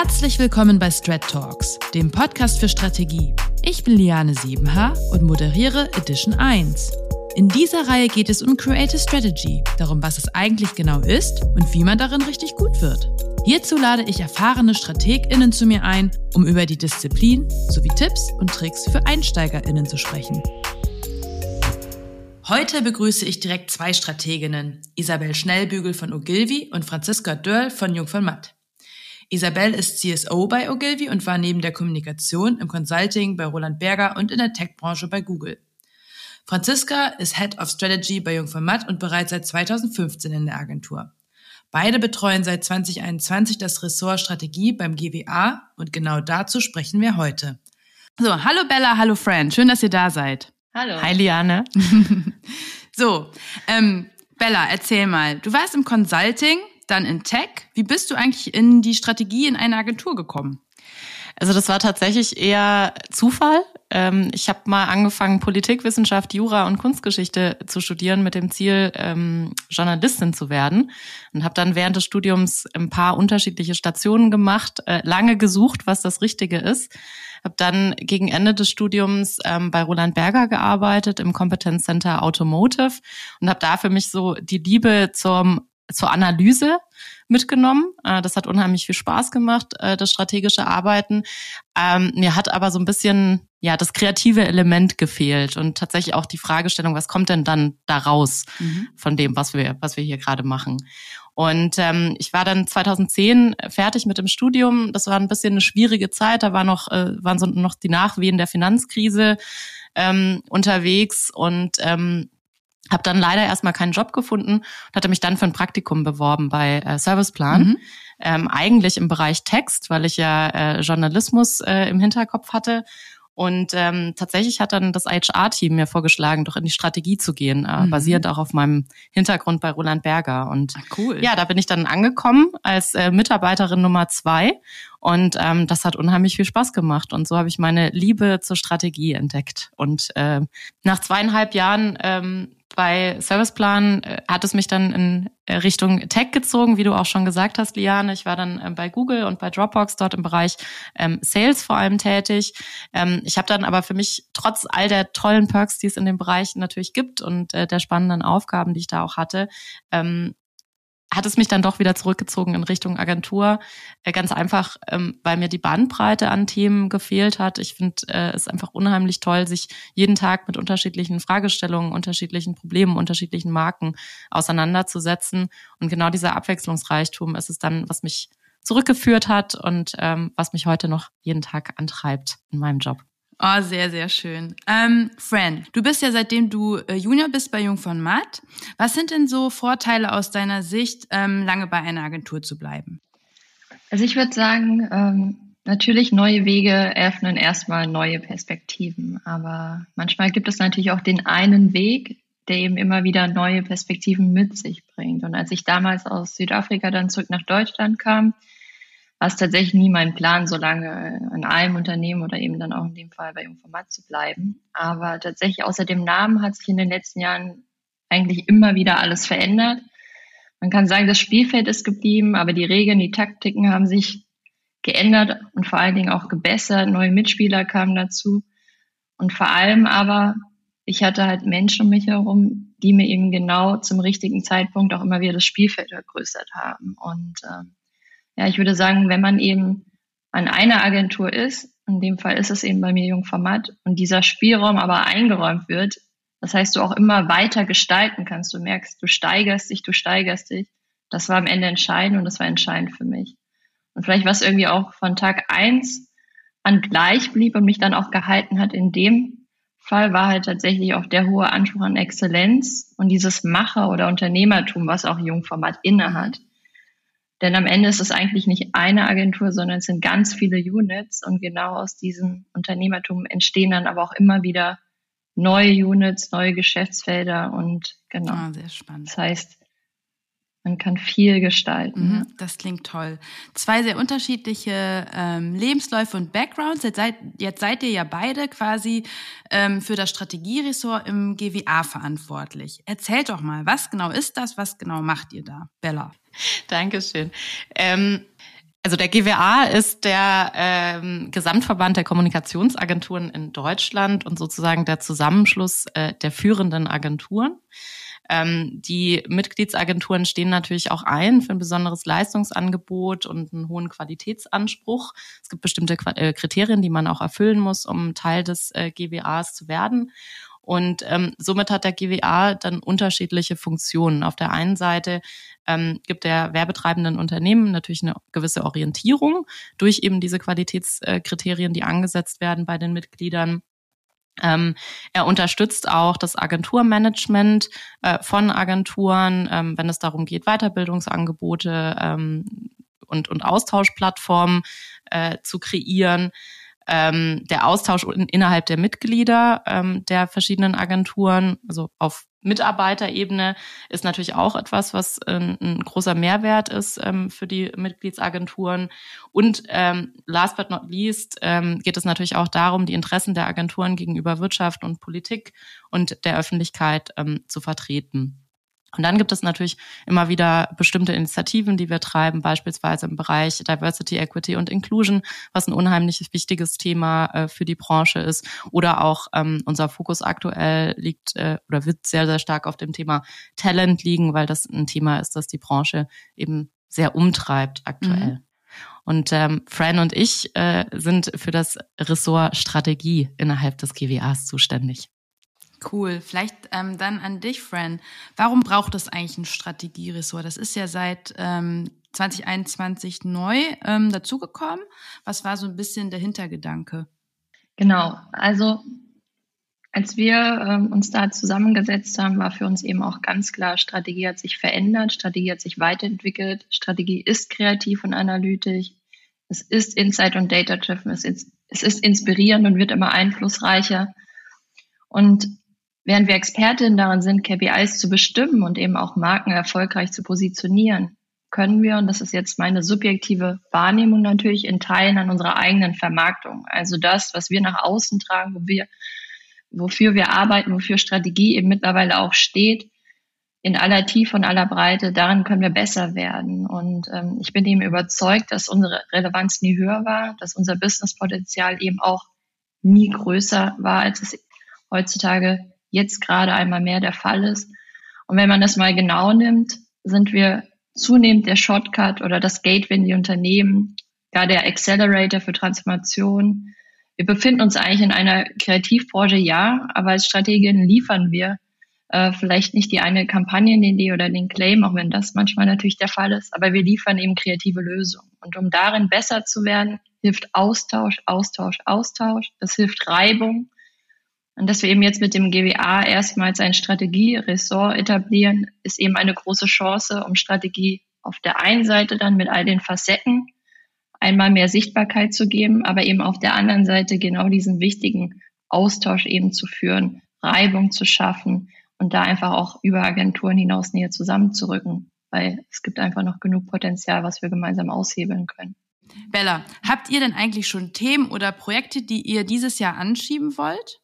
Herzlich willkommen bei Strat Talks, dem Podcast für Strategie. Ich bin Liane Siebenhaar und moderiere Edition 1. In dieser Reihe geht es um Creative Strategy, darum, was es eigentlich genau ist und wie man darin richtig gut wird. Hierzu lade ich erfahrene StrategInnen zu mir ein, um über die Disziplin sowie Tipps und Tricks für EinsteigerInnen zu sprechen. Heute begrüße ich direkt zwei Strateginnen, Isabel Schnellbügel von Ogilvy und Franziska Dörl von Jung von Matt. Isabel ist CSO bei Ogilvy und war neben der Kommunikation im Consulting bei Roland Berger und in der Tech-Branche bei Google. Franziska ist Head of Strategy bei Jung von Matt und bereits seit 2015 in der Agentur. Beide betreuen seit 2021 das Ressort Strategie beim GWA und genau dazu sprechen wir heute. So, hallo Bella, hallo Fran, schön, dass ihr da seid. Hallo. Hi Liane. so, ähm, Bella, erzähl mal, du warst im Consulting, dann in Tech. Wie bist du eigentlich in die Strategie in eine Agentur gekommen? Also das war tatsächlich eher Zufall. Ähm, ich habe mal angefangen, Politikwissenschaft, Jura und Kunstgeschichte zu studieren mit dem Ziel, ähm, Journalistin zu werden. Und habe dann während des Studiums ein paar unterschiedliche Stationen gemacht, äh, lange gesucht, was das Richtige ist. Habe dann gegen Ende des Studiums ähm, bei Roland Berger gearbeitet im Competence Center Automotive und habe da für mich so die Liebe zum zur Analyse mitgenommen. Äh, das hat unheimlich viel Spaß gemacht, äh, das strategische Arbeiten. Ähm, mir hat aber so ein bisschen ja das kreative Element gefehlt und tatsächlich auch die Fragestellung, was kommt denn dann daraus mhm. von dem, was wir was wir hier gerade machen? Und ähm, ich war dann 2010 fertig mit dem Studium. Das war ein bisschen eine schwierige Zeit. Da war noch äh, waren so noch die Nachwehen der Finanzkrise ähm, unterwegs und ähm, habe dann leider erstmal keinen Job gefunden und hatte mich dann für ein Praktikum beworben bei äh, Serviceplan. Mhm. Ähm, eigentlich im Bereich Text, weil ich ja äh, Journalismus äh, im Hinterkopf hatte. Und ähm, tatsächlich hat dann das HR-Team mir vorgeschlagen, doch in die Strategie zu gehen, äh, mhm. basierend auch auf meinem Hintergrund bei Roland Berger. Und Ach, cool. ja, da bin ich dann angekommen als äh, Mitarbeiterin Nummer zwei. Und ähm, das hat unheimlich viel Spaß gemacht. Und so habe ich meine Liebe zur Strategie entdeckt. Und äh, nach zweieinhalb Jahren ähm, bei Serviceplan äh, hat es mich dann in äh, Richtung Tech gezogen, wie du auch schon gesagt hast, Liane. Ich war dann ähm, bei Google und bei Dropbox dort im Bereich ähm, Sales vor allem tätig. Ähm, ich habe dann aber für mich trotz all der tollen Perks, die es in dem Bereich natürlich gibt und äh, der spannenden Aufgaben, die ich da auch hatte, hat es mich dann doch wieder zurückgezogen in Richtung Agentur. Äh, ganz einfach, ähm, weil mir die Bandbreite an Themen gefehlt hat. Ich finde äh, es einfach unheimlich toll, sich jeden Tag mit unterschiedlichen Fragestellungen, unterschiedlichen Problemen, unterschiedlichen Marken auseinanderzusetzen. Und genau dieser Abwechslungsreichtum ist es dann, was mich zurückgeführt hat und ähm, was mich heute noch jeden Tag antreibt in meinem Job. Oh, sehr, sehr schön. Ähm, Fran, du bist ja seitdem du äh, Junior bist bei Jung von Matt. Was sind denn so Vorteile aus deiner Sicht, ähm, lange bei einer Agentur zu bleiben? Also ich würde sagen, ähm, natürlich neue Wege öffnen erstmal neue Perspektiven. Aber manchmal gibt es natürlich auch den einen Weg, der eben immer wieder neue Perspektiven mit sich bringt. Und als ich damals aus Südafrika dann zurück nach Deutschland kam, war es tatsächlich nie mein Plan, so lange in einem Unternehmen oder eben dann auch in dem Fall bei Jungformat zu bleiben. Aber tatsächlich außer dem Namen hat sich in den letzten Jahren eigentlich immer wieder alles verändert. Man kann sagen, das Spielfeld ist geblieben, aber die Regeln, die Taktiken haben sich geändert und vor allen Dingen auch gebessert. Neue Mitspieler kamen dazu. Und vor allem aber, ich hatte halt Menschen um mich herum, die mir eben genau zum richtigen Zeitpunkt auch immer wieder das Spielfeld vergrößert haben. Und ähm, ja, ich würde sagen, wenn man eben an einer Agentur ist, in dem Fall ist es eben bei mir Jungformat, und dieser Spielraum aber eingeräumt wird, das heißt, du auch immer weiter gestalten kannst. Du merkst, du steigerst dich, du steigerst dich. Das war am Ende entscheidend und das war entscheidend für mich. Und vielleicht was irgendwie auch von Tag eins an gleich blieb und mich dann auch gehalten hat in dem Fall war halt tatsächlich auch der hohe Anspruch an Exzellenz und dieses Macher- oder Unternehmertum, was auch Jungformat innehat. Denn am Ende ist es eigentlich nicht eine Agentur, sondern es sind ganz viele Units und genau aus diesem Unternehmertum entstehen dann aber auch immer wieder neue Units, neue Geschäftsfelder und genau. Ah, sehr spannend. Das heißt, man kann viel gestalten. Mhm, das klingt toll. Zwei sehr unterschiedliche ähm, Lebensläufe und Backgrounds. Jetzt seid, jetzt seid ihr ja beide quasi ähm, für das Strategieressort im GWA verantwortlich. Erzählt doch mal, was genau ist das? Was genau macht ihr da, Bella? Dankeschön. Ähm, Also der GWA ist der ähm, Gesamtverband der Kommunikationsagenturen in Deutschland und sozusagen der Zusammenschluss äh, der führenden Agenturen. Ähm, die Mitgliedsagenturen stehen natürlich auch ein für ein besonderes Leistungsangebot und einen hohen Qualitätsanspruch. Es gibt bestimmte äh, Kriterien, die man auch erfüllen muss, um Teil des äh, GWAs zu werden. Und ähm, somit hat der GWA dann unterschiedliche Funktionen. Auf der einen Seite ähm, gibt der werbetreibenden Unternehmen natürlich eine gewisse Orientierung durch eben diese Qualitätskriterien, die angesetzt werden bei den Mitgliedern. Ähm, er unterstützt auch das Agenturmanagement äh, von Agenturen, ähm, wenn es darum geht, Weiterbildungsangebote ähm, und, und Austauschplattformen äh, zu kreieren. Ähm, der Austausch in, innerhalb der Mitglieder ähm, der verschiedenen Agenturen, also auf Mitarbeiterebene, ist natürlich auch etwas, was ein, ein großer Mehrwert ist ähm, für die Mitgliedsagenturen. Und ähm, last but not least ähm, geht es natürlich auch darum, die Interessen der Agenturen gegenüber Wirtschaft und Politik und der Öffentlichkeit zu vertreten. Und dann gibt es natürlich immer wieder bestimmte Initiativen, die wir treiben, beispielsweise im Bereich Diversity, Equity und Inclusion, was ein unheimlich wichtiges Thema äh, für die Branche ist. Oder auch ähm, unser Fokus aktuell liegt äh, oder wird sehr, sehr stark auf dem Thema Talent liegen, weil das ein Thema ist, das die Branche eben sehr umtreibt aktuell. Mhm. Und ähm, Fran und ich äh, sind für das Ressort Strategie innerhalb des GWAs zuständig. Cool. Vielleicht ähm, dann an dich, Fran. Warum braucht es eigentlich ein Strategieressort? Das ist ja seit ähm, 2021 neu ähm, dazugekommen. Was war so ein bisschen der Hintergedanke? Genau. Also als wir ähm, uns da zusammengesetzt haben, war für uns eben auch ganz klar, Strategie hat sich verändert, Strategie hat sich weiterentwickelt, Strategie ist kreativ und analytisch, es ist Insight und Data-Driven, es es ist inspirierend und wird immer einflussreicher. Und Während wir Expertinnen darin sind, KPIs zu bestimmen und eben auch Marken erfolgreich zu positionieren, können wir, und das ist jetzt meine subjektive Wahrnehmung natürlich, in Teilen an unserer eigenen Vermarktung. Also das, was wir nach außen tragen, wo wir, wofür wir arbeiten, wofür Strategie eben mittlerweile auch steht, in aller Tiefe und aller Breite, darin können wir besser werden. Und ähm, ich bin eben überzeugt, dass unsere Relevanz nie höher war, dass unser Businesspotenzial eben auch nie größer war, als es heutzutage jetzt gerade einmal mehr der Fall ist. Und wenn man das mal genau nimmt, sind wir zunehmend der Shortcut oder das Gateway in die Unternehmen, gar der Accelerator für Transformation. Wir befinden uns eigentlich in einer Kreativbranche, ja, aber als Strategin liefern wir äh, vielleicht nicht die eine Kampagnenidee oder den Claim, auch wenn das manchmal natürlich der Fall ist, aber wir liefern eben kreative Lösungen. Und um darin besser zu werden, hilft Austausch, Austausch, Austausch. Das hilft Reibung. Und dass wir eben jetzt mit dem GWA erstmals ein Strategieressort etablieren, ist eben eine große Chance, um Strategie auf der einen Seite dann mit all den Facetten einmal mehr Sichtbarkeit zu geben, aber eben auf der anderen Seite genau diesen wichtigen Austausch eben zu führen, Reibung zu schaffen und da einfach auch über Agenturen hinaus näher zusammenzurücken, weil es gibt einfach noch genug Potenzial, was wir gemeinsam aushebeln können. Bella, habt ihr denn eigentlich schon Themen oder Projekte, die ihr dieses Jahr anschieben wollt?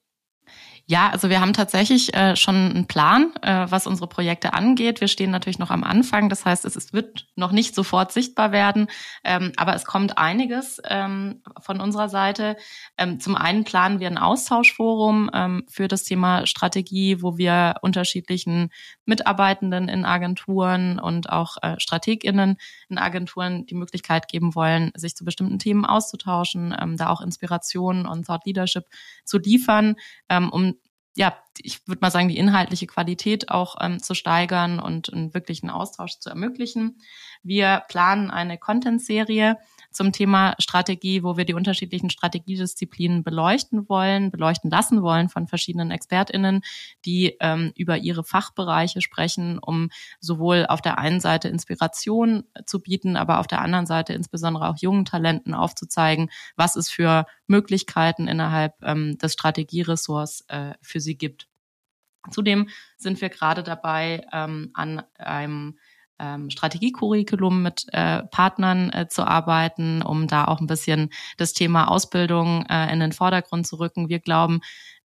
Ja, also wir haben tatsächlich äh, schon einen Plan, äh, was unsere Projekte angeht. Wir stehen natürlich noch am Anfang, das heißt, es, es wird noch nicht sofort sichtbar werden, ähm, aber es kommt einiges ähm, von unserer Seite. Ähm, zum einen planen wir ein Austauschforum ähm, für das Thema Strategie, wo wir unterschiedlichen Mitarbeitenden in Agenturen und auch äh, StrategInnen in Agenturen die Möglichkeit geben wollen, sich zu bestimmten Themen auszutauschen, ähm, da auch Inspirationen und Thought Leadership zu liefern, ähm, um ja, ich würde mal sagen, die inhaltliche Qualität auch ähm, zu steigern und einen wirklichen Austausch zu ermöglichen. Wir planen eine Content-Serie zum Thema Strategie, wo wir die unterschiedlichen Strategiedisziplinen beleuchten wollen, beleuchten lassen wollen von verschiedenen ExpertInnen, die ähm, über ihre Fachbereiche sprechen, um sowohl auf der einen Seite Inspiration zu bieten, aber auf der anderen Seite insbesondere auch jungen Talenten aufzuzeigen, was es für Möglichkeiten innerhalb ähm, des Strategieressorts äh, für sie gibt. Zudem sind wir gerade dabei, ähm, an einem ähm, Strategiecurriculum mit äh, Partnern äh, zu arbeiten, um da auch ein bisschen das Thema Ausbildung äh, in den Vordergrund zu rücken. Wir glauben,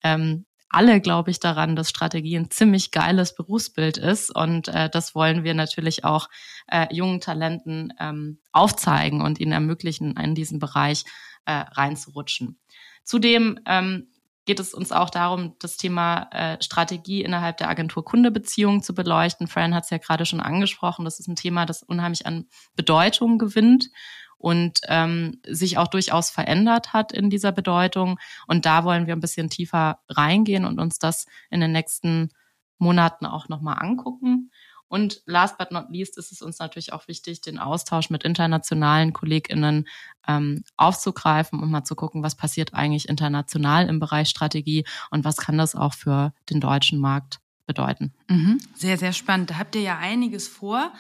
ähm, alle, glaube ich, daran, dass Strategie ein ziemlich geiles Berufsbild ist. Und äh, das wollen wir natürlich auch äh, jungen Talenten ähm, aufzeigen und ihnen ermöglichen, in diesen Bereich äh, reinzurutschen. Zudem ähm, geht es uns auch darum, das Thema äh, Strategie innerhalb der Agentur-Kunde-Beziehung zu beleuchten. Fran hat es ja gerade schon angesprochen. Das ist ein Thema, das unheimlich an Bedeutung gewinnt und ähm, sich auch durchaus verändert hat in dieser Bedeutung. Und da wollen wir ein bisschen tiefer reingehen und uns das in den nächsten Monaten auch nochmal angucken. Und last but not least ist es uns natürlich auch wichtig, den Austausch mit internationalen KollegInnen ähm, aufzugreifen und mal zu gucken, was passiert eigentlich international im Bereich Strategie und was kann das auch für den deutschen Markt bedeuten. Mhm. Sehr, sehr spannend. Da habt ihr ja einiges vor.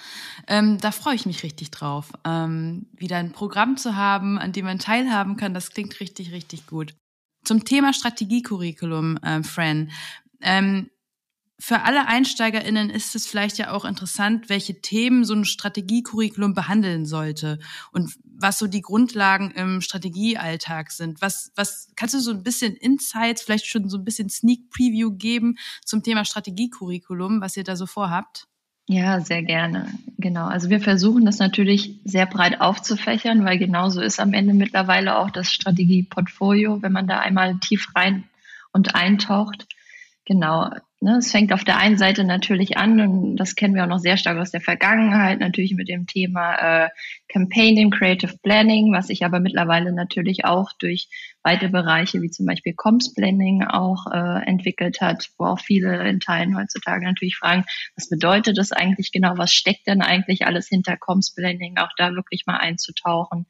Ähm, da freue ich mich richtig drauf. Ähm, wieder ein Programm zu haben, an dem man teilhaben kann, das klingt richtig, richtig gut. Zum Thema Strategiecurriculum, äh, Fran. Ähm, für alle EinsteigerInnen ist es vielleicht ja auch interessant, welche Themen so ein Strategiecurriculum behandeln sollte und was so die Grundlagen im Strategiealltag sind. Was, was kannst du so ein bisschen Insights, vielleicht schon so ein bisschen Sneak Preview geben zum Thema Strategiecurriculum, was ihr da so vorhabt? Ja, sehr gerne. Genau. Also wir versuchen das natürlich sehr breit aufzufächern, weil genauso ist am Ende mittlerweile auch das Strategieportfolio, wenn man da einmal tief rein und eintaucht. Genau. Ne, es fängt auf der einen Seite natürlich an, und das kennen wir auch noch sehr stark aus der Vergangenheit, natürlich mit dem Thema äh, Campaigning, Creative Planning, was sich aber mittlerweile natürlich auch durch weite Bereiche wie zum Beispiel Comms Planning auch äh, entwickelt hat, wo auch viele in Teilen heutzutage natürlich fragen, was bedeutet das eigentlich genau, was steckt denn eigentlich alles hinter Comms Planning, auch da wirklich mal einzutauchen.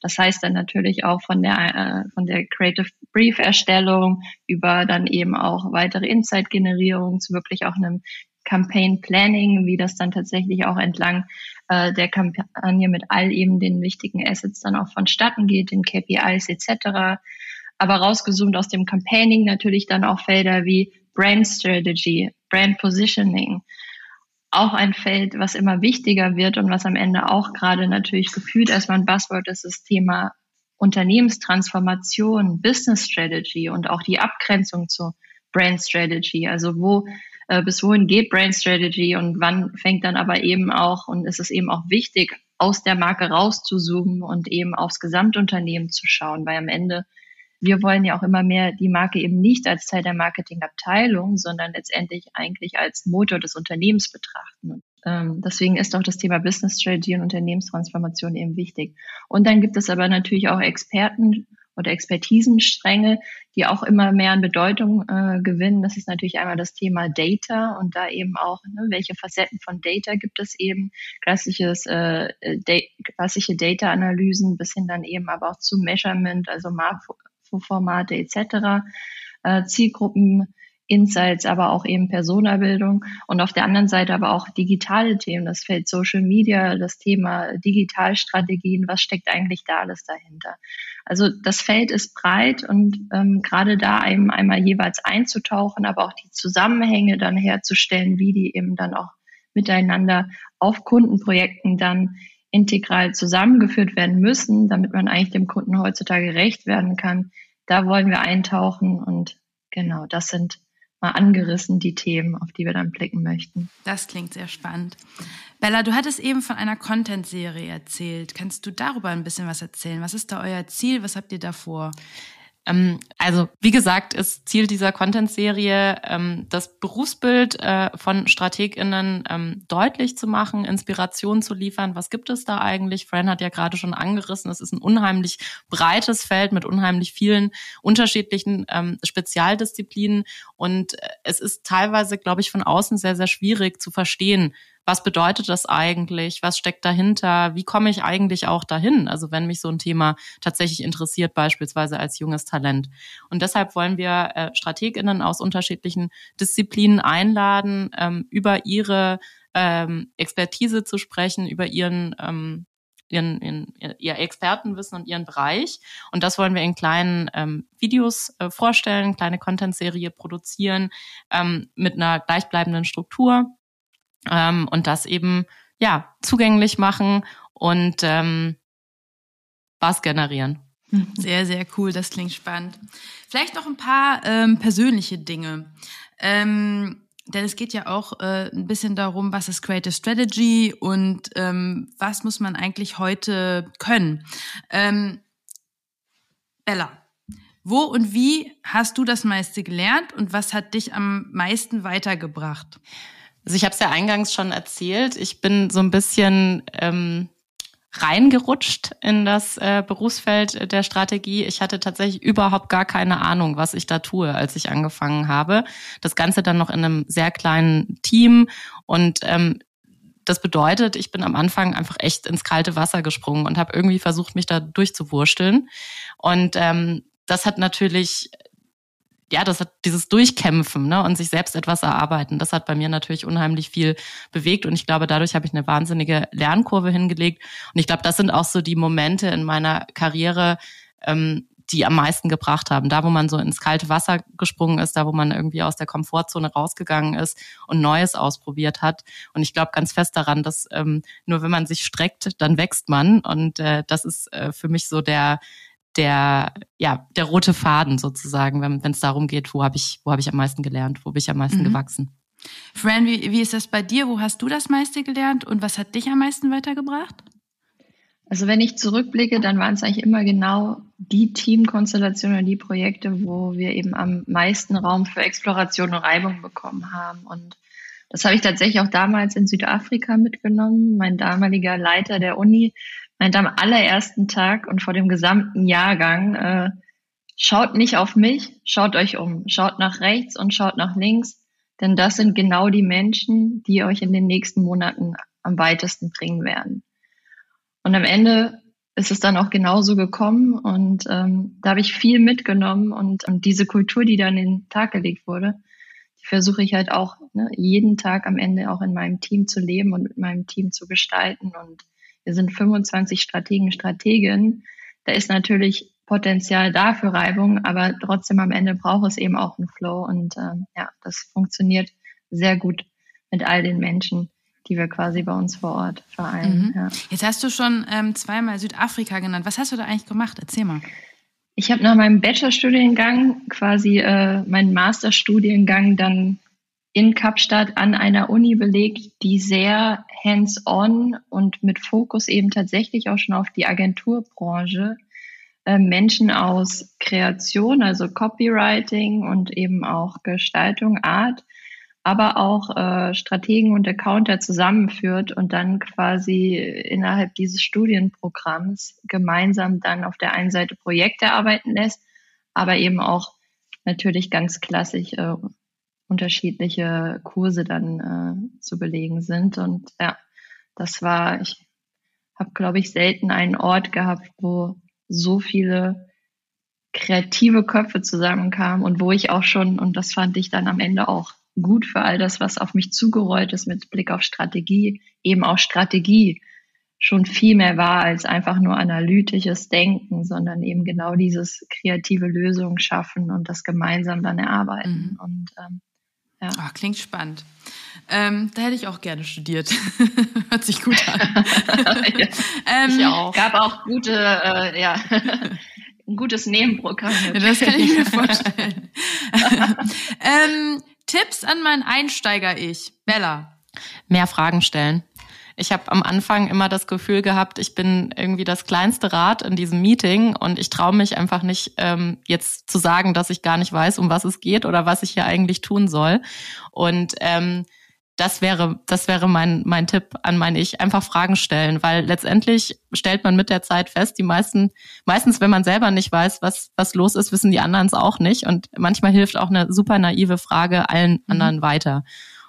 Das heißt dann natürlich auch von der, äh, von der Creative Brief Erstellung über dann eben auch weitere Insight Generierung zu wirklich auch einem Campaign Planning, wie das dann tatsächlich auch entlang äh, der Kampagne mit all eben den wichtigen Assets dann auch vonstatten geht, den KPIs etc. Aber rausgezoomt aus dem Campaigning natürlich dann auch Felder wie Brand Strategy, Brand Positioning. Auch ein Feld, was immer wichtiger wird und was am Ende auch gerade natürlich gefühlt erstmal ein Buzzword ist, das Thema Unternehmenstransformation, Business Strategy und auch die Abgrenzung zur Brand Strategy. Also wo äh, bis wohin geht Brand Strategy und wann fängt dann aber eben auch und ist es eben auch wichtig, aus der Marke rauszuzoomen und eben aufs Gesamtunternehmen zu schauen, weil am Ende wir wollen ja auch immer mehr die Marke eben nicht als Teil der Marketingabteilung, sondern letztendlich eigentlich als Motor des Unternehmens betrachten. Und, ähm, deswegen ist auch das Thema Business Strategy und Unternehmenstransformation eben wichtig. Und dann gibt es aber natürlich auch Experten oder Expertisenstränge, die auch immer mehr an Bedeutung äh, gewinnen. Das ist natürlich einmal das Thema Data und da eben auch, ne, welche Facetten von Data gibt es eben, klassisches, äh, da klassische Data-Analysen bis hin dann eben aber auch zu Measurement, also Makroformate etc., äh, Zielgruppen, Insights, aber auch eben Personabildung und auf der anderen Seite aber auch digitale Themen, das Feld Social Media, das Thema Digitalstrategien, was steckt eigentlich da alles dahinter? Also das Feld ist breit und ähm, gerade da eben einmal jeweils einzutauchen, aber auch die Zusammenhänge dann herzustellen, wie die eben dann auch miteinander auf Kundenprojekten dann integral zusammengeführt werden müssen, damit man eigentlich dem Kunden heutzutage gerecht werden kann. Da wollen wir eintauchen und genau, das sind mal angerissen, die Themen, auf die wir dann blicken möchten. Das klingt sehr spannend. Bella, du hattest eben von einer Content-Serie erzählt. Kannst du darüber ein bisschen was erzählen? Was ist da euer Ziel? Was habt ihr da vor? Ähm, also wie gesagt, ist Ziel dieser Content-Serie, ähm, das Berufsbild äh, von StrategInnen ähm, deutlich zu machen, Inspiration zu liefern. Was gibt es da eigentlich? Fran hat ja gerade schon angerissen, es ist ein unheimlich breites Feld mit unheimlich vielen unterschiedlichen Spezialdisziplinen und äh, es ist teilweise, glaube ich, von außen sehr, sehr schwierig zu verstehen, was bedeutet das eigentlich? Was steckt dahinter? Wie komme ich eigentlich auch dahin? Also wenn mich so ein Thema tatsächlich interessiert, beispielsweise als junges Talent. Und deshalb wollen wir äh, Strateginnen aus unterschiedlichen Disziplinen einladen, ähm, über ihre ähm, Expertise zu sprechen, über ihren ähm, ihren, ihren, ihr Expertenwissen und ihren Bereich. Und das wollen wir in kleinen ähm, Videos äh, vorstellen, kleine Content-Serie produzieren ähm, mit einer gleichbleibenden Struktur ähm, und das eben ja zugänglich machen und ähm, was generieren. Sehr, sehr cool, das klingt spannend. Vielleicht noch ein paar ähm, persönliche Dinge. Ähm, denn es geht ja auch äh, ein bisschen darum, was ist Creative Strategy und ähm, was muss man eigentlich heute können. Ähm, Bella, wo und wie hast du das meiste gelernt und was hat dich am meisten weitergebracht? Also ich habe es ja eingangs schon erzählt. Ich bin so ein bisschen ähm, reingerutscht in das äh, Berufsfeld der Strategie. Ich hatte tatsächlich überhaupt gar keine Ahnung, was ich da tue, als ich angefangen habe. Das Ganze dann noch in einem sehr kleinen Team und ähm, das bedeutet, ich bin am Anfang einfach echt ins kalte Wasser gesprungen und habe irgendwie versucht, mich da durchzuwursteln. Und ähm, das hat natürlich ja, das hat dieses Durchkämpfen ne, und sich selbst etwas erarbeiten, das hat bei mir natürlich unheimlich viel bewegt und ich glaube, dadurch habe ich eine wahnsinnige Lernkurve hingelegt und ich glaube, das sind auch so die Momente in meiner Karriere, ähm, die am meisten gebracht haben. Da, wo man so ins kalte Wasser gesprungen ist, da, wo man irgendwie aus der Komfortzone rausgegangen ist und Neues ausprobiert hat. Und ich glaube ganz fest daran, dass ähm, nur wenn man sich streckt, dann wächst man. Und äh, das ist äh, für mich so der der, ja, der rote Faden sozusagen, wenn es darum geht, wo habe ich, wo habe ich am meisten gelernt, wo bin ich am meisten mhm. gewachsen. Fran, wie, wie ist das bei dir? Wo hast du das meiste gelernt und was hat dich am meisten weitergebracht? Also wenn ich zurückblicke, dann waren es eigentlich immer genau die Teamkonstellationen, die Projekte, wo wir eben am meisten Raum für Exploration und Reibung bekommen haben. Und das habe ich tatsächlich auch damals in Südafrika mitgenommen. Mein damaliger Leiter der Uni meinte am allerersten Tag und vor dem gesamten Jahrgang, äh, schaut nicht auf mich, schaut euch um, schaut nach rechts und schaut nach links, denn das sind genau die Menschen, die euch in den nächsten Monaten am weitesten bringen werden. Und am Ende ist es dann auch genauso gekommen und ähm, da habe ich viel mitgenommen und, und diese Kultur, die dann in den Tag gelegt wurde, die versuche ich halt auch ne, jeden Tag am Ende auch in meinem Team zu leben und mit meinem Team zu gestalten und wir sind 25 Strategen, Strateginnen. Da ist natürlich Potenzial da für Reibung, aber trotzdem am Ende braucht es eben auch einen Flow und ähm, ja, das funktioniert sehr gut mit all den Menschen, die wir quasi bei uns vor Ort vereinen. Mhm. Ja. Jetzt hast du schon ähm, zweimal Südafrika genannt. Was hast du da eigentlich gemacht? Erzähl mal. Ich habe nach meinem Bachelorstudiengang quasi äh, meinen Masterstudiengang dann in Kapstadt an einer Uni belegt, die sehr hands-on und mit Fokus eben tatsächlich auch schon auf die Agenturbranche äh, Menschen aus Kreation, also Copywriting und eben auch Gestaltung, Art, aber auch äh, Strategen und Accounter zusammenführt und dann quasi innerhalb dieses Studienprogramms gemeinsam dann auf der einen Seite Projekte arbeiten lässt, aber eben auch natürlich ganz klassisch äh, unterschiedliche Kurse dann äh, zu belegen sind. Und ja, das war, ich habe, glaube ich, selten einen Ort gehabt, wo so viele kreative Köpfe zusammenkamen und wo ich auch schon, und das fand ich dann am Ende auch gut für all das, was auf mich zugerollt ist mit Blick auf Strategie, eben auch Strategie schon viel mehr war als einfach nur analytisches Denken, sondern eben genau dieses kreative Lösungen schaffen und das gemeinsam dann erarbeiten. Mhm. Und ähm, ja. Oh, klingt spannend. Ähm, da hätte ich auch gerne studiert. Hört sich gut an. ja, ähm, ich auch. Gab auch gute, äh, ja, ein gutes Nebenprogramm. Ja, das kann ich mir vorstellen. ähm, Tipps an mein Einsteiger-Ich. Bella. Mehr Fragen stellen. Ich habe am Anfang immer das Gefühl gehabt, ich bin irgendwie das kleinste Rad in diesem Meeting und ich traue mich einfach nicht, ähm, jetzt zu sagen, dass ich gar nicht weiß, um was es geht oder was ich hier eigentlich tun soll. Und ähm, das wäre, das wäre mein, mein Tipp an mein Ich. Einfach Fragen stellen, weil letztendlich stellt man mit der Zeit fest, die meisten, meistens, wenn man selber nicht weiß, was, was los ist, wissen die anderen es auch nicht. Und manchmal hilft auch eine super naive Frage allen mhm. anderen weiter.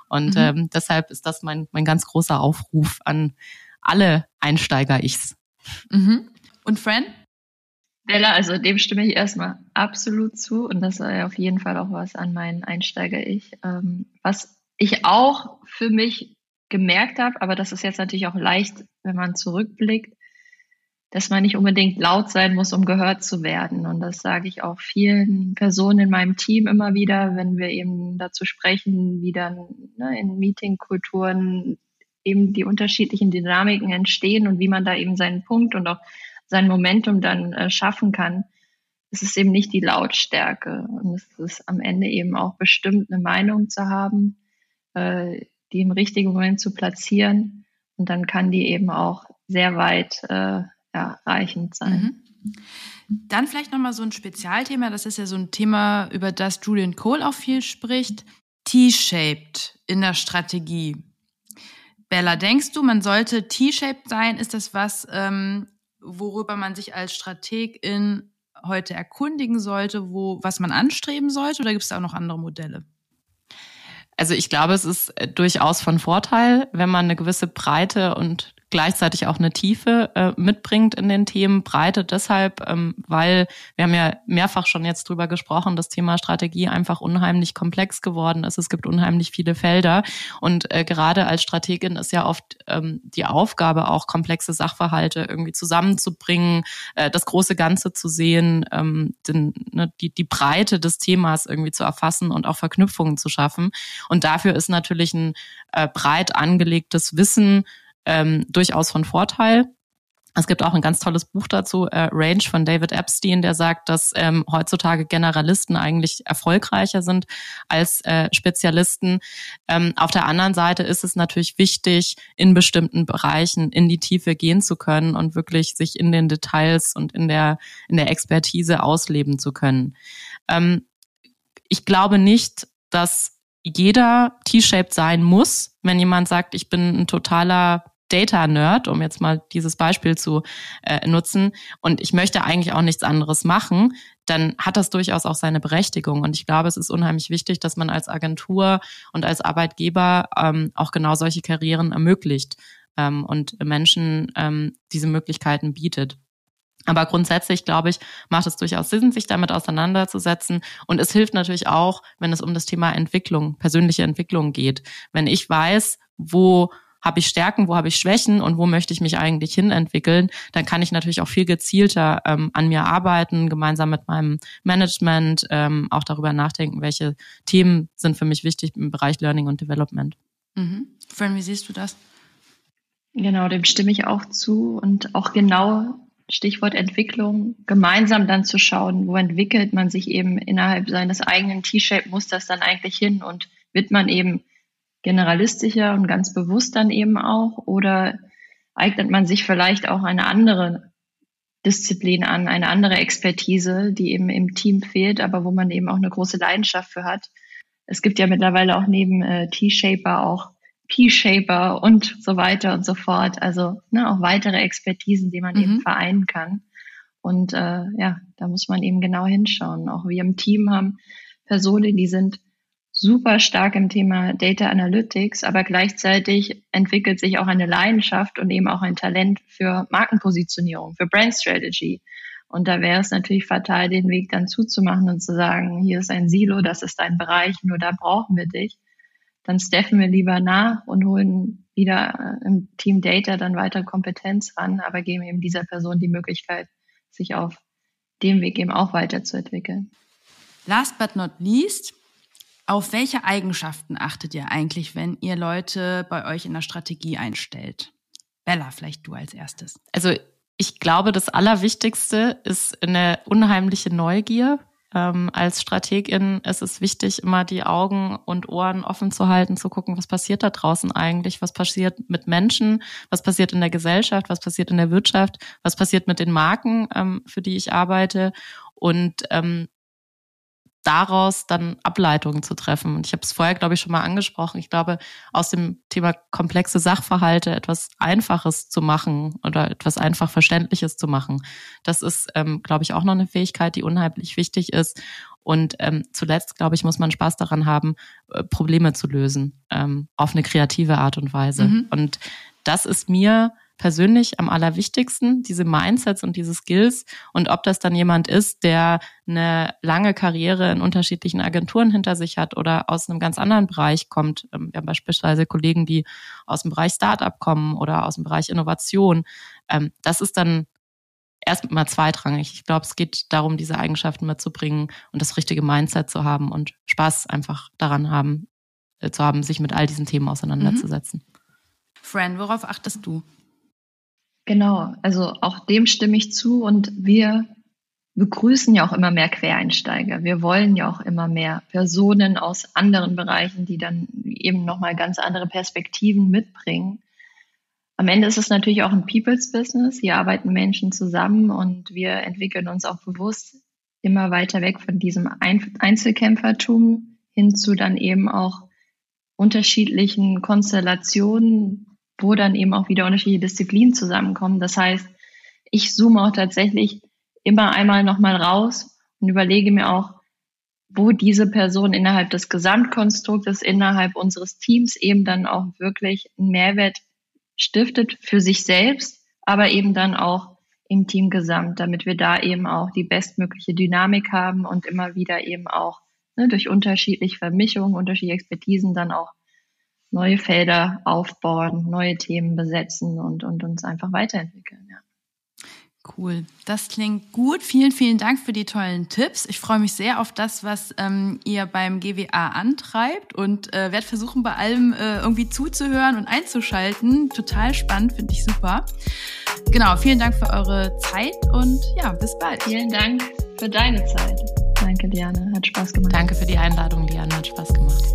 Und mhm. ähm, deshalb ist das mein, mein ganz großer Aufruf an alle Einsteiger-Ichs. Mhm. Und Fran? Bella, also dem stimme ich erstmal absolut zu und das sei auf jeden Fall auch was an meinen Einsteiger-Ich. Ähm, was ich auch für mich gemerkt habe, aber das ist jetzt natürlich auch leicht, wenn man zurückblickt, dass man nicht unbedingt laut sein muss, um gehört zu werden. Und das sage ich auch vielen Personen in meinem Team immer wieder, wenn wir eben dazu sprechen, wie dann ne, in Meetingkulturen eben die unterschiedlichen Dynamiken entstehen und wie man da eben seinen Punkt und auch sein Momentum dann äh, schaffen kann, ist es eben nicht die Lautstärke. Und es ist am Ende eben auch bestimmt eine Meinung zu haben, äh, die im richtigen Moment zu platzieren. Und dann kann die eben auch sehr weit äh, ja, reichend sein. Mhm. Dann vielleicht nochmal so ein Spezialthema, das ist ja so ein Thema, über das Julian Cole auch viel spricht. T-shaped in der Strategie. Bella, denkst du, man sollte T-shaped sein? Ist das was, ähm, worüber man sich als Strategin heute erkundigen sollte, wo, was man anstreben sollte? Oder gibt es da auch noch andere Modelle? Also ich glaube, es ist äh, durchaus von Vorteil, wenn man eine gewisse Breite und gleichzeitig auch eine Tiefe äh, mitbringt in den Themen. Breite deshalb, ähm, weil wir haben ja mehrfach schon jetzt drüber gesprochen, das Thema Strategie einfach unheimlich komplex geworden ist. Es gibt unheimlich viele Felder und äh, gerade als Strategin ist ja oft ähm, die Aufgabe auch komplexe Sachverhalte irgendwie zusammenzubringen, äh, das große Ganze zu sehen, ähm, den, ne, die, die Breite des Themas irgendwie zu erfassen und auch Verknüpfungen zu schaffen. Und dafür ist natürlich ein äh, breit angelegtes Wissen ähm, durchaus von Vorteil. Es gibt auch ein ganz tolles Buch dazu, äh, Range von David Epstein, der sagt, dass ähm, heutzutage Generalisten eigentlich erfolgreicher sind als äh, Spezialisten. Ähm, auf der anderen Seite ist es natürlich wichtig, in bestimmten Bereichen in die Tiefe gehen zu können und wirklich sich in den Details und in der, in der Expertise ausleben zu können. Ähm, ich glaube nicht, dass jeder T-shaped sein muss. Wenn jemand sagt, ich bin ein totaler Data-Nerd, um jetzt mal dieses Beispiel zu äh, nutzen, und ich möchte eigentlich auch nichts anderes machen, dann hat das durchaus auch seine Berechtigung. Und ich glaube, es ist unheimlich wichtig, dass man als Agentur und als Arbeitgeber ähm, auch genau solche Karrieren ermöglicht ähm, und Menschen ähm, diese Möglichkeiten bietet. Aber grundsätzlich, glaube ich, macht es durchaus Sinn, sich damit auseinanderzusetzen. Und es hilft natürlich auch, wenn es um das Thema Entwicklung, persönliche Entwicklung geht. Wenn ich weiß, wo habe ich Stärken, wo habe ich Schwächen und wo möchte ich mich eigentlich hinentwickeln, dann kann ich natürlich auch viel gezielter ähm, an mir arbeiten, gemeinsam mit meinem Management, ähm, auch darüber nachdenken, welche Themen sind für mich wichtig im Bereich Learning und Development. Mhm. Fran, wie siehst du das? Genau, dem stimme ich auch zu und auch genau Stichwort Entwicklung, gemeinsam dann zu schauen, wo entwickelt man sich eben innerhalb seines eigenen T-Shape-Musters dann eigentlich hin und wird man eben generalistischer und ganz bewusst dann eben auch? Oder eignet man sich vielleicht auch eine andere Disziplin an, eine andere Expertise, die eben im Team fehlt, aber wo man eben auch eine große Leidenschaft für hat? Es gibt ja mittlerweile auch neben äh, T-Shaper auch P-Shaper und so weiter und so fort. Also ne, auch weitere Expertisen, die man mhm. eben vereinen kann. Und äh, ja, da muss man eben genau hinschauen. Auch wir im Team haben Personen, die sind super stark im Thema Data Analytics, aber gleichzeitig entwickelt sich auch eine Leidenschaft und eben auch ein Talent für Markenpositionierung, für Brand Strategy. Und da wäre es natürlich fatal, den Weg dann zuzumachen und zu sagen, hier ist ein Silo, das ist ein Bereich, nur da brauchen wir dich. Dann steffen wir lieber nach und holen wieder äh, im Team Data dann weiter Kompetenz ran, aber geben eben dieser Person die Möglichkeit, sich auf dem Weg eben auch weiterzuentwickeln. Last but not least, auf welche Eigenschaften achtet ihr eigentlich, wenn ihr Leute bei euch in der Strategie einstellt? Bella, vielleicht du als erstes. Also ich glaube, das Allerwichtigste ist eine unheimliche Neugier. Ähm, als Strategin ist es wichtig, immer die Augen und Ohren offen zu halten, zu gucken, was passiert da draußen eigentlich, was passiert mit Menschen, was passiert in der Gesellschaft, was passiert in der Wirtschaft, was passiert mit den Marken, ähm, für die ich arbeite und ähm, daraus dann Ableitungen zu treffen. Und ich habe es vorher, glaube ich, schon mal angesprochen. Ich glaube, aus dem Thema komplexe Sachverhalte etwas Einfaches zu machen oder etwas einfach Verständliches zu machen, das ist, ähm, glaube ich, auch noch eine Fähigkeit, die unheimlich wichtig ist. Und ähm, zuletzt, glaube ich, muss man Spaß daran haben, äh, Probleme zu lösen, ähm, auf eine kreative Art und Weise. Mhm. Und das ist mir persönlich am allerwichtigsten, diese Mindsets und diese Skills. Und ob das dann jemand ist, der eine lange Karriere in unterschiedlichen Agenturen hinter sich hat oder aus einem ganz anderen Bereich kommt. Ähm, wir haben beispielsweise Kollegen, die aus dem Bereich Startup kommen oder aus dem Bereich Innovation. Ähm, das ist dann erstmal zweitrangig. Ich glaube, es geht darum, diese Eigenschaften mitzubringen und das richtige Mindset zu haben und Spaß einfach daran haben, äh, zu haben, sich mit all diesen Themen auseinanderzusetzen. Mhm. Fran, worauf achtest du? Genau, also auch dem stimme ich zu und wir begrüßen ja auch immer mehr Quereinsteiger. Wir wollen ja auch immer mehr Personen aus anderen Bereichen, die dann eben nochmal ganz andere Perspektiven mitbringen. Am Ende ist es natürlich auch ein People's Business. Hier arbeiten Menschen zusammen und wir entwickeln uns auch bewusst immer weiter weg von diesem Einzelkämpfertum hin zu dann eben auch unterschiedlichen Konstellationen, wo dann eben auch wieder unterschiedliche Disziplinen zusammenkommen. Das heißt, ich zoome auch tatsächlich immer einmal nochmal raus und überlege mir auch, wo diese Person innerhalb des Gesamtkonstruktes, innerhalb unseres Teams eben dann auch wirklich einen Mehrwert stiftet für sich selbst, aber eben dann auch im Team gesamt, damit wir da eben auch die bestmögliche Dynamik haben und immer wieder eben auch ne, durch unterschiedliche Vermischungen, unterschiedliche Expertisen dann auch neue Felder aufbauen, neue Themen besetzen und, und uns einfach weiterentwickeln. Ja. Cool, das klingt gut. Vielen, vielen Dank für die tollen Tipps. Ich freue mich sehr auf das, was ähm, ihr beim GWA antreibt und äh, werde versuchen, bei allem äh, irgendwie zuzuhören und einzuschalten. Total spannend, finde ich super. Genau, vielen Dank für eure Zeit und ja, bis bald. Vielen Dank für deine Zeit. Danke, Diane. Hat Spaß gemacht. Danke für die Einladung, Diane. Hat Spaß gemacht.